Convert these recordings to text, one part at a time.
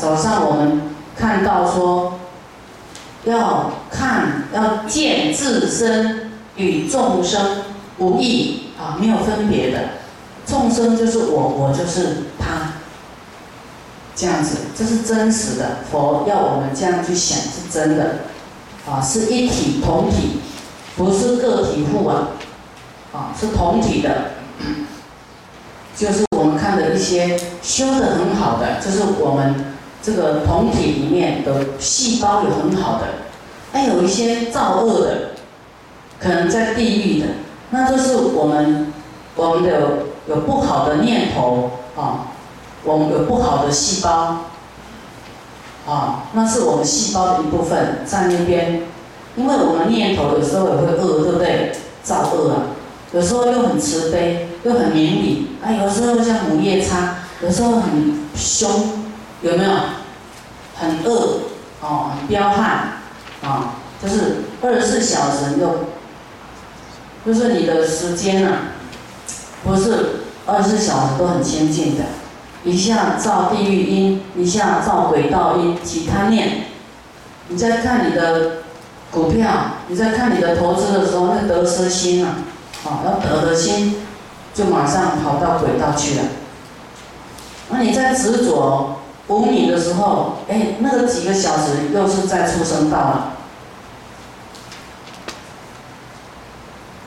早上我们看到说，要看要见自身与众生无异啊，没有分别的，众生就是我，我就是他，这样子，这是真实的。佛要我们这样去想，是真的，啊，是一体同体，不是个体户啊，啊，是同体的，就是我们看的一些修的很好的，就是我们。这个同体里面的细胞有很好的，还有一些造恶的，可能在地狱的，那都是我们我们的有不好的念头啊，我们有不好的细胞啊，那是我们细胞的一部分在那边，因为我们念头有时候也会恶，对不对？造恶啊，有时候又很慈悲，又很明理，啊，有时候像母夜叉，有时候很凶。有没有很恶哦，很彪悍啊？就是二十四小时又，就是你的时间啊，不是二十四小时都很清净的，一下造地狱因，一下造鬼道因，起贪念。你在看你的股票，你在看你的投资的时候，那得失心啊，啊，要得的心，就马上跑到轨道去了。那你在执着。无名的时候，哎，那个几个小时又是在出生道了。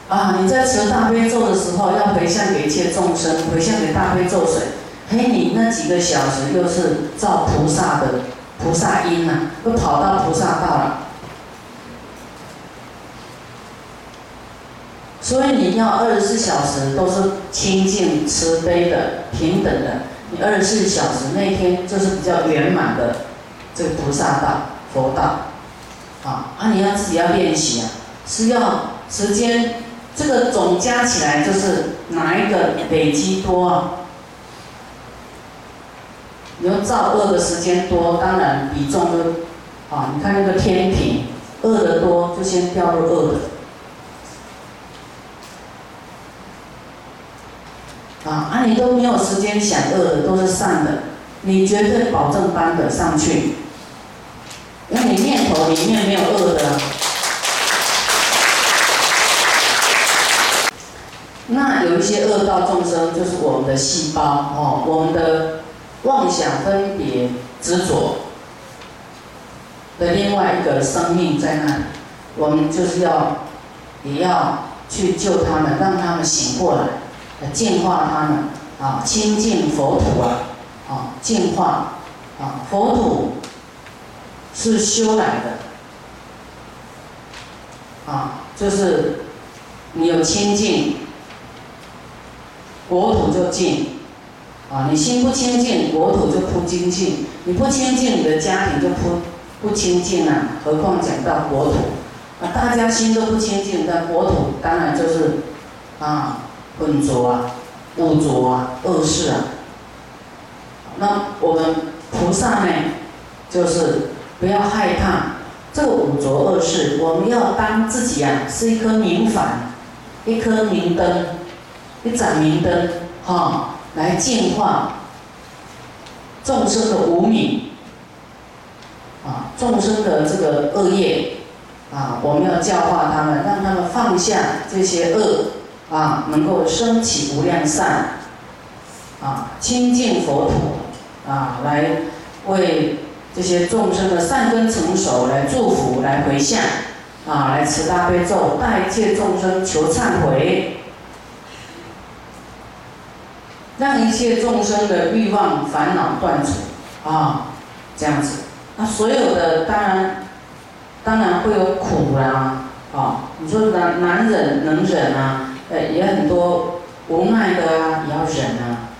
啊，你在持大悲咒的时候，要回向给一切众生，回向给大悲咒水，嘿，你那几个小时又是造菩萨的菩萨因呐，又跑到菩萨道了。所以你要二十四小时都是清净慈悲的平等的。你二十四小时那天就是比较圆满的这个菩萨道、佛道，啊，啊，你要自己要练习啊，是要时间这个总加起来就是哪一个累积多啊？你要造恶的时间多，当然比重就啊，你看那个天平，恶的多就先掉入恶的。啊，啊，你都没有时间想恶的，都是善的，你绝对保证搬得上去，因为你念头里面没有恶的。那有一些恶道众生，就是我们的细胞哦，我们的妄想分别执着的另外一个生命在那里，我们就是要也要去救他们，让他们醒过来。净化他们啊，清净佛土啊，啊，净化啊，佛土是修来的啊，就是你有清净，国土就净啊，你心不清净，国土就不清净，你不清净，你的家庭就不不清净啊，何况讲到国土啊，大家心都不清净，那国土当然就是啊。浑浊啊，污浊啊，恶事啊。那我们菩萨呢，就是不要害怕这个污浊恶事，我们要当自己啊是一颗明矾，一颗明灯，一盏明灯，哈，来净化众生的无明，啊，众生的这个恶业，啊，我们要教化他们，让他们放下这些恶。啊，能够升起无量善，啊，清净佛土，啊，来为这些众生的善根成熟来祝福，来回向，啊，来持大悲咒，代一切众生求忏悔，让一切众生的欲望烦恼断除，啊，这样子，那所有的当然，当然会有苦啦，啊，你说难难忍能忍啊？呃，也很多无奈的啊，也要忍啊，